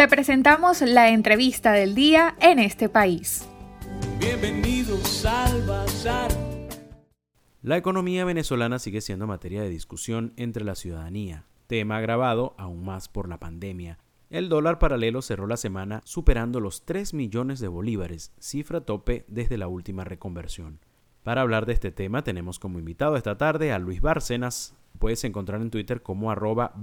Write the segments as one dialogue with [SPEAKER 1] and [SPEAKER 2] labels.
[SPEAKER 1] Te presentamos la entrevista del día en este país.
[SPEAKER 2] Bienvenidos al Bazar.
[SPEAKER 3] La economía venezolana sigue siendo materia de discusión entre la ciudadanía, tema agravado aún más por la pandemia. El dólar paralelo cerró la semana superando los 3 millones de bolívares, cifra tope desde la última reconversión. Para hablar de este tema tenemos como invitado esta tarde a Luis Bárcenas, puedes encontrar en Twitter como arroba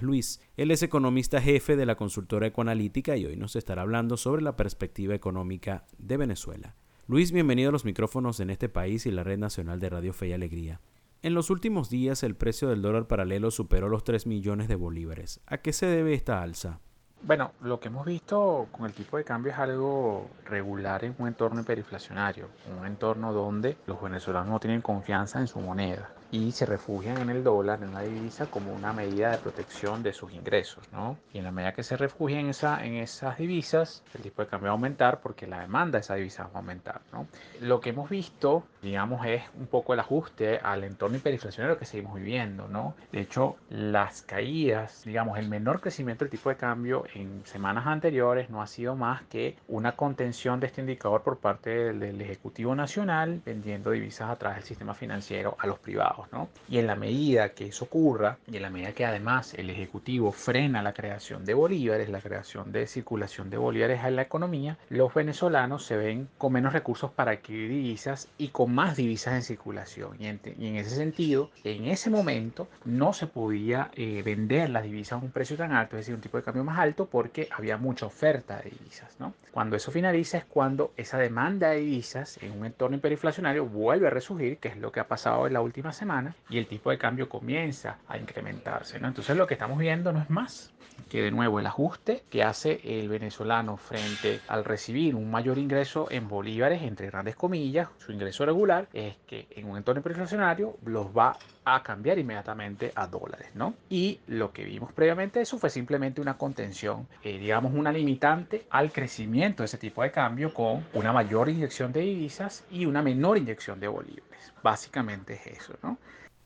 [SPEAKER 3] Luis. Él es economista jefe de la consultora Ecoanalítica y hoy nos estará hablando sobre la perspectiva económica de Venezuela. Luis, bienvenido a los micrófonos en este país y la Red Nacional de Radio Fe y Alegría. En los últimos días el precio del dólar paralelo superó los 3 millones de bolívares. ¿A qué se debe esta alza?
[SPEAKER 4] Bueno, lo que hemos visto con el tipo de cambio es algo regular en un entorno hiperinflacionario, un entorno donde los venezolanos no tienen confianza en su moneda y se refugian en el dólar, en la divisa, como una medida de protección de sus ingresos, ¿no? Y en la medida que se refugian en, esa, en esas divisas, el tipo de cambio va a aumentar porque la demanda de esa divisa va a aumentar, ¿no? Lo que hemos visto, digamos, es un poco el ajuste al entorno hiperinflacionario que seguimos viviendo, ¿no? De hecho, las caídas, digamos, el menor crecimiento del tipo de cambio en semanas anteriores no ha sido más que una contención de este indicador por parte del, del Ejecutivo Nacional vendiendo divisas a través del sistema financiero a los privados. Y en la medida que eso ocurra, y en la medida que además el Ejecutivo frena la creación de bolívares, la creación de circulación de bolívares en la economía, los venezolanos se ven con menos recursos para adquirir divisas y con más divisas en circulación. Y en, ese sentido, en ese momento no se podía eh, vender las divisas a un precio tan alto, es decir, un tipo de cambio más alto, porque había mucha oferta de divisas. Cuando eso finaliza es cuando esa demanda de divisas en un entorno hiperinflacionario vuelve a resurgir, que es lo que ha pasado en la última semana y el tipo de cambio comienza a incrementarse. ¿no? Entonces lo que estamos viendo no es más que de nuevo el ajuste que hace el venezolano frente al recibir un mayor ingreso en bolívares, entre grandes comillas, su ingreso regular, es que en un entorno hiperinflacionario los va a cambiar inmediatamente a dólares, ¿no? Y lo que vimos previamente eso fue simplemente una contención, eh, digamos una limitante al crecimiento de ese tipo de cambio con una mayor inyección de divisas y una menor inyección de bolívares. Básicamente es eso, ¿no?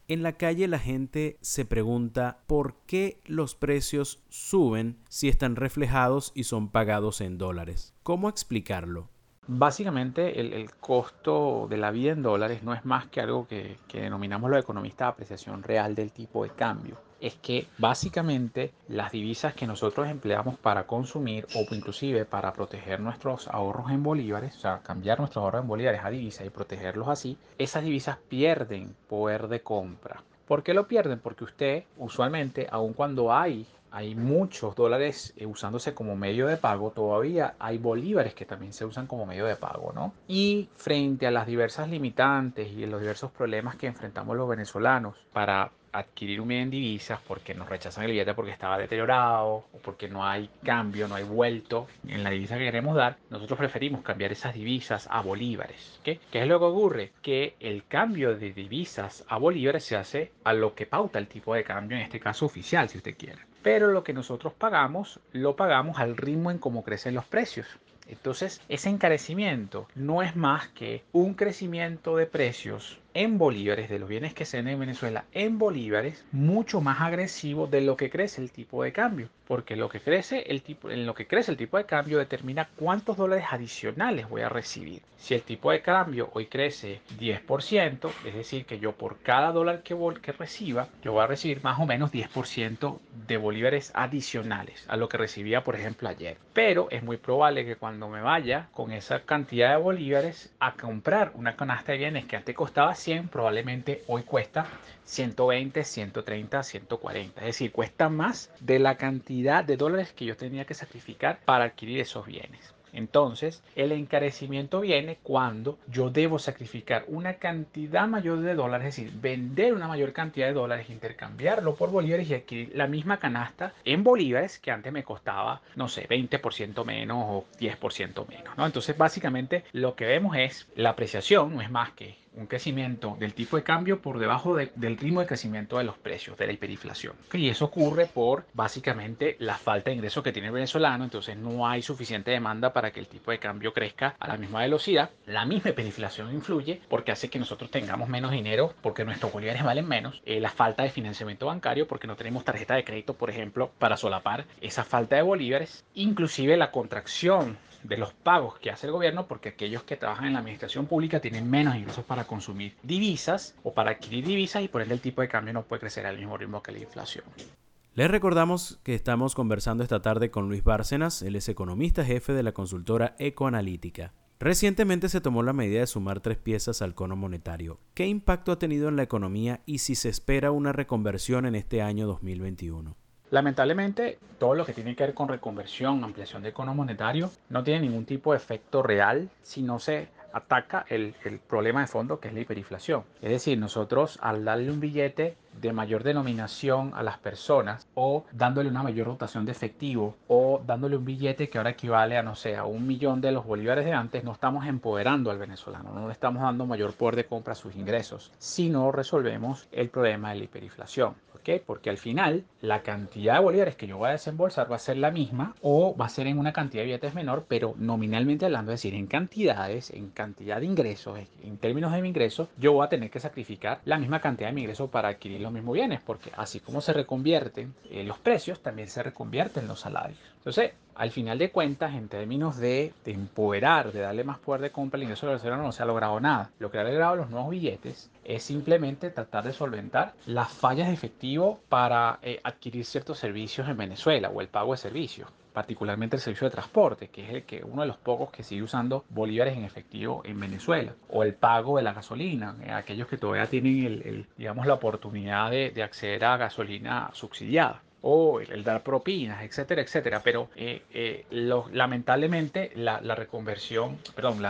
[SPEAKER 3] En la calle la gente se pregunta por qué los precios suben si están reflejados y son pagados en dólares. ¿Cómo explicarlo?
[SPEAKER 4] Básicamente el, costo de la vida en dólares no es más que algo que, que denominamos los economistas apreciación real del tipo de cambio es que básicamente las divisas que nosotros empleamos para consumir o inclusive para proteger nuestros ahorros en bolívares, o sea, cambiar nuestros ahorros en bolívares a divisas y protegerlos así, esas divisas pierden poder de compra. ¿Por qué lo pierden? Porque usted usualmente, aun cuando hay hay muchos dólares eh, usándose como medio de pago, todavía hay bolívares que también se usan como medio de pago, ¿no? Y frente a las diversas limitantes y los diversos problemas que enfrentamos los venezolanos para adquirir un bien en divisas porque nos rechazan el billete porque estaba deteriorado o porque no hay cambio, no hay vuelto en la divisa que queremos dar, nosotros preferimos cambiar esas divisas a bolívares. ¿Qué? ¿Qué es lo que ocurre? Que el cambio de divisas a bolívares se hace a lo que pauta el tipo de cambio, en este caso oficial, si usted quiere. Pero lo que nosotros pagamos, lo pagamos al ritmo en cómo crecen los precios. Entonces, ese encarecimiento no es más que un crecimiento de precios en bolívares de los bienes que se ven en Venezuela en bolívares mucho más agresivo de lo que crece el tipo de cambio porque lo que crece el tipo en lo que crece el tipo de cambio determina cuántos dólares adicionales voy a recibir. Si el tipo de cambio hoy crece 10% es decir que yo por cada dólar que, que reciba yo voy a recibir más o menos 10% de bolívares adicionales a lo que recibía por ejemplo ayer. Pero es muy probable que cuando me vaya con esa cantidad de bolívares a comprar una canasta de bienes que antes costaba probablemente hoy cuesta 120, 130, 140. Es decir, cuesta más de la cantidad de dólares que yo tenía que sacrificar para adquirir esos bienes. Entonces, el encarecimiento viene cuando yo debo sacrificar una cantidad mayor de dólares, es decir, vender una mayor cantidad de dólares, intercambiarlo por bolívares y adquirir la misma canasta en bolívares que antes me costaba, no sé, 20% menos o 10% menos. ¿no? Entonces, básicamente, lo que vemos es la apreciación, no es más que un crecimiento del tipo de cambio por debajo del ritmo de crecimiento de los precios, de la hiperinflación. Y eso ocurre por básicamente la falta de ingresos que tiene el venezolano, entonces no hay suficiente demanda para que el tipo de cambio crezca a la misma velocidad. La misma hiperinflación influye porque hace que nosotros tengamos menos dinero porque nuestros bolívares valen menos. Eh, la falta de financiamiento bancario porque no tenemos tarjeta de crédito, por ejemplo, para solapar esa falta de bolívares. Inclusive la contracción de los pagos que hace el gobierno porque aquellos que trabajan en la administración pública tienen menos ingresos para consumir divisas o para adquirir divisas y por ende el tipo de cambio no puede crecer al mismo ritmo que la inflación.
[SPEAKER 3] Les recordamos que estamos conversando esta tarde con Luis Bárcenas, él es economista jefe de la consultora Ecoanalítica. Recientemente se tomó la medida de sumar tres piezas al cono monetario. ¿Qué impacto ha tenido en la economía y si se espera una reconversión en este año 2021?
[SPEAKER 4] Lamentablemente, todo lo que tiene que ver con reconversión, ampliación de cono monetario, no tiene ningún tipo de efecto real si no se ataca el, el, problema de fondo que es la hiperinflación. Es decir, nosotros al darle un billete de mayor denominación a las personas o dándole una mayor rotación de efectivo o dándole un billete que ahora equivale a, no sé, a un millón de los bolívares de antes, no estamos empoderando al venezolano, no le estamos dando mayor poder de compra a sus ingresos, sino resolvemos el problema de la hiperinflación. ¿Por Porque al final la cantidad de bolívares que yo voy a desembolsar va a ser la misma o va a ser en una cantidad de billetes menor, pero nominalmente hablando, es decir, en cantidades, en cantidad de ingresos, en términos de mi ingreso, yo voy a tener que sacrificar la misma cantidad de mi ingreso para adquirir los mismos bienes, porque así como se reconvierten eh, los precios, también se reconvierten los salarios. Entonces, al final de cuentas, en términos de, empoderar, de darle más poder de compra al ingreso del venezolano, no se ha logrado nada. Lo que ha logrado los nuevos billetes es simplemente tratar de solventar las fallas de efectivo para eh, adquirir ciertos servicios en Venezuela o el pago de servicios particularmente el servicio de transporte, que es el que uno de los pocos que sigue usando bolívares en efectivo en Venezuela, o el pago de la gasolina, eh, aquellos que todavía tienen el, digamos la oportunidad de, de acceder a gasolina subsidiada o el, dar propinas, etcétera, etcétera. Pero eh, eh, lamentablemente la, reconversión, perdón,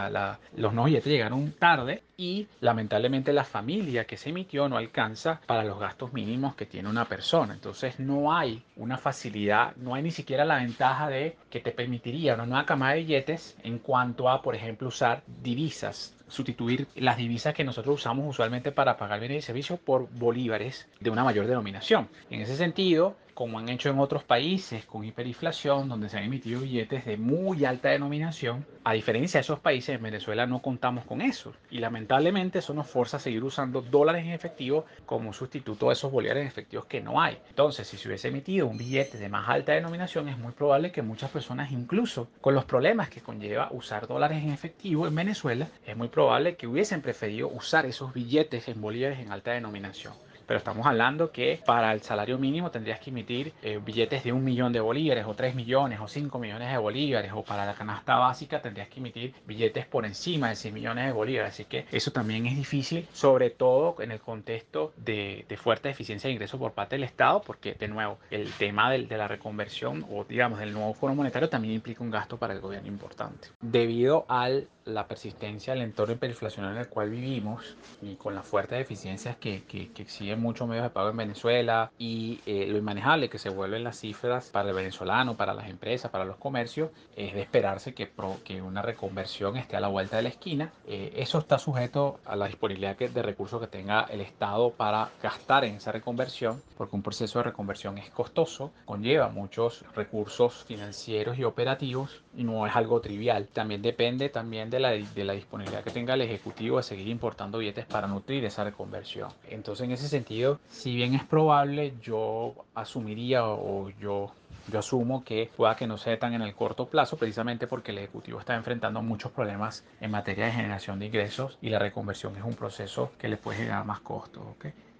[SPEAKER 4] los nuevos billetes llegaron tarde y lamentablemente la familia que se emitió no alcanza para los gastos mínimos que tiene una persona. Entonces no hay una facilidad, no hay ni siquiera la ventaja de que te permitiría una nueva cama de billetes en cuanto a, por ejemplo, usar divisas sustituir las divisas que nosotros usamos usualmente para pagar bienes y servicios por bolívares de una mayor denominación. En ese sentido, como han hecho en otros países con hiperinflación, donde se han emitido billetes de muy alta denominación, a diferencia de esos países, en Venezuela no contamos con eso. Y lamentablemente eso nos forza a seguir usando dólares en efectivo como sustituto de esos bolívares en efectivos que no hay. Entonces, si se hubiese emitido un billete de más alta denominación, es muy probable que muchas personas, incluso con los problemas que conlleva usar dólares en efectivo en Venezuela, es muy probable que hubiesen preferido usar esos billetes en bolívares en alta denominación pero estamos hablando que para el salario mínimo tendrías que emitir eh, billetes de un millón de bolívares o tres millones o cinco millones de bolívares o para la canasta básica tendrías que emitir billetes por encima de 100 millones de bolívares. Así que eso también es difícil, sobre todo en el contexto de, fuerte deficiencia de ingresos por parte del Estado, porque de nuevo el tema de, de la reconversión o digamos del nuevo foro monetario también implica un gasto para el gobierno importante. Debido al la persistencia del entorno hiperinflacionario en el cual vivimos y con las fuertes deficiencias que, que, que exigen muchos medios de pago en Venezuela y eh, lo inmanejable que se vuelven las cifras para el venezolano, para las empresas, para los comercios, es de esperarse que, que una reconversión esté a la vuelta de la esquina. Eh, eso está sujeto a la disponibilidad de recursos que tenga el Estado para gastar en esa reconversión, porque un proceso de reconversión es costoso, conlleva muchos recursos financieros y operativos y no es algo trivial. También depende también de de la, disponibilidad que tenga el Ejecutivo de seguir importando billetes para nutrir esa reconversión. Entonces, en ese sentido, si bien es probable, yo asumiría o yo yo asumo que pueda que no sea tan en el corto plazo, precisamente porque el Ejecutivo está enfrentando muchos problemas en materia de generación de ingresos y la reconversión es un proceso que le puede generar más costos.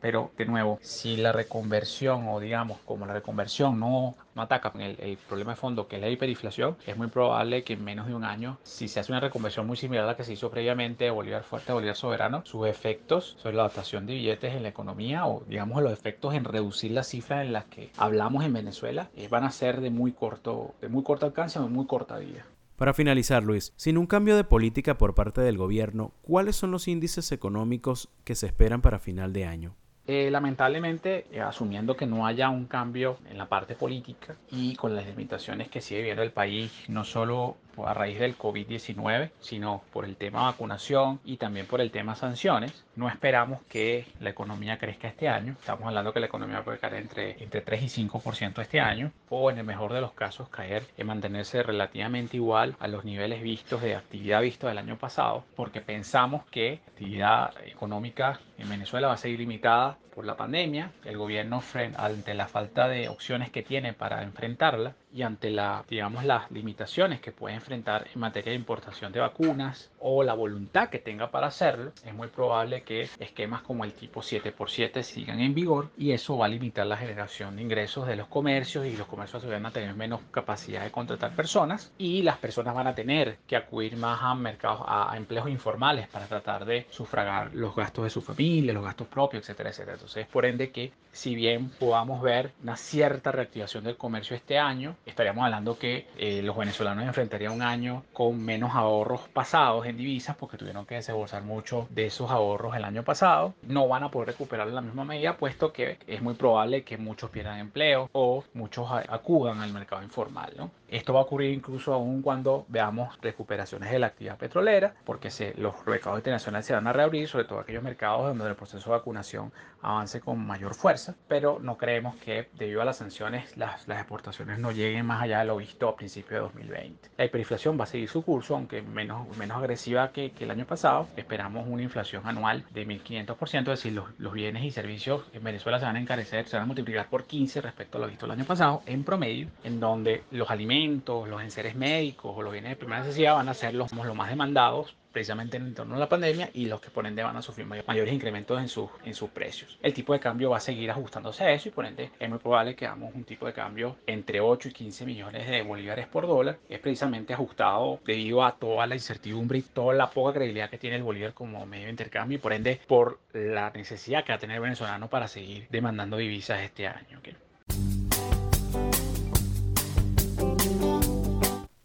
[SPEAKER 4] Pero de nuevo, si la reconversión o digamos como la reconversión no, ataca el, el, problema de fondo que es la hiperinflación, es muy probable que en menos de un año, si se hace una reconversión muy similar a la que se hizo previamente de Bolívar fuerte a Bolívar soberano, sus efectos sobre la adaptación de billetes en la economía o digamos los efectos en reducir las cifras en las que hablamos en Venezuela eh, van a ser de muy corto, de muy corto alcance o de muy corta vida.
[SPEAKER 3] Para finalizar, Luis, sin un cambio de política por parte del gobierno, ¿cuáles son los índices económicos que se esperan para final de año?
[SPEAKER 4] Eh, lamentablemente, eh, asumiendo que no haya un cambio en la parte política y con las limitaciones que sigue viviendo el país, no solo a raíz del COVID-19, sino por el tema vacunación y también por el tema sanciones. No esperamos que la economía crezca este año. Estamos hablando que la economía puede caer entre, entre 3 y 5% este año, o en el mejor de los casos caer y mantenerse relativamente igual a los niveles vistos de actividad visto del año pasado, porque pensamos que la actividad económica en Venezuela va a seguir limitada por la pandemia. El gobierno, ante la falta de opciones que tiene para enfrentarla, y ante la, digamos, las limitaciones que puede enfrentar en materia de importación de vacunas o la voluntad que tenga para hacerlo, es muy probable que esquemas como el tipo 7x7 sigan en vigor y eso va a limitar la generación de ingresos de los comercios y los comercios van a tener menos capacidad de contratar personas y las personas van a tener que acudir más a mercados, a, empleos informales para tratar de sufragar los gastos de su familia, los gastos propios, etcétera, etcétera. Entonces, por ende que si bien podamos ver una cierta reactivación del comercio este año, estaríamos hablando que eh, los venezolanos enfrentarían un año con menos ahorros pasados en divisas porque tuvieron que desembolsar mucho de esos ahorros el año pasado. No van a poder recuperar en la misma medida puesto que es muy probable que muchos pierdan empleo o muchos acudan al mercado informal. ¿no? Esto va a ocurrir incluso aún cuando veamos recuperaciones de la actividad petrolera porque se, los mercados internacionales se van a reabrir, sobre todo aquellos mercados donde el proceso de vacunación avance con mayor fuerza, pero no creemos que debido a las sanciones las, las exportaciones no lleguen más allá de lo visto a principios de 2020. La hiperinflación va a seguir su curso, aunque menos, menos agresiva que, que el año pasado. Esperamos una inflación anual de 1.500%, es decir, los, los, bienes y servicios en Venezuela se van a encarecer, se van a multiplicar por 15 respecto a lo visto el año pasado, en promedio, en donde los alimentos, los enseres médicos o los bienes de primera necesidad van a ser los, los más demandados precisamente en torno a la pandemia y los que por ende van a sufrir mayores incrementos en sus, en sus precios. El tipo de cambio va a seguir ajustándose a eso y por ende es muy probable que hagamos un tipo de cambio entre 8 y 15 millones de bolívares por dólar. Es precisamente ajustado debido a toda la incertidumbre y toda la poca credibilidad que tiene el bolívar como medio de intercambio y por ende por la necesidad que va a tener el venezolano para seguir demandando divisas este año.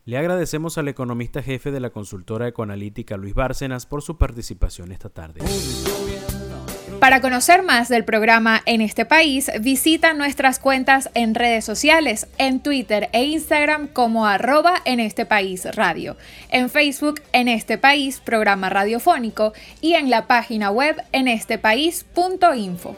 [SPEAKER 3] Le agradecemos al economista jefe de la consultora ecoanalítica Luis Bárcenas por su participación esta tarde.
[SPEAKER 1] Para conocer más del programa en este país, visita nuestras cuentas en redes sociales, en Twitter e Instagram como arroba en este país radio, en Facebook en este país programa radiofónico y en la página web en estepaís.info.